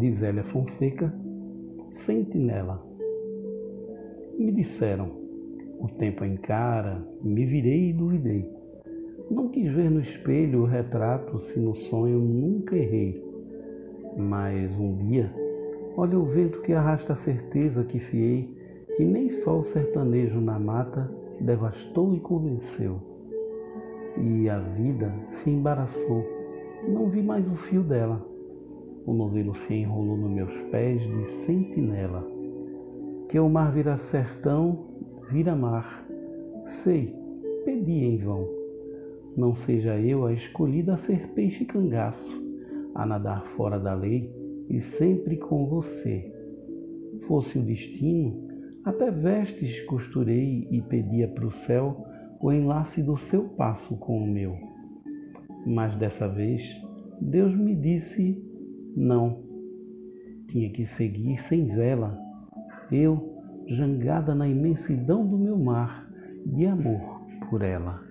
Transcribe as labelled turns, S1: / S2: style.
S1: de Zélia Fonseca, Sentinela. Me disseram, o tempo encara, me virei e duvidei. Não quis ver no espelho o retrato se no sonho nunca errei. Mas um dia, olha o vento que arrasta a certeza que fiei, que nem só o sertanejo na mata devastou e convenceu. E a vida se embaraçou, não vi mais o fio dela. O novelo se enrolou nos meus pés de sentinela. Que o mar vira sertão, vira mar. Sei, pedi em vão não seja eu a escolhida a ser peixe cangaço, a nadar fora da lei e sempre com você. Fosse o destino, até vestes costurei e pedia para o céu o enlace do seu passo com o meu. Mas dessa vez, Deus me disse não. Tinha que seguir sem vela, eu, jangada na imensidão do meu mar, de amor por ela.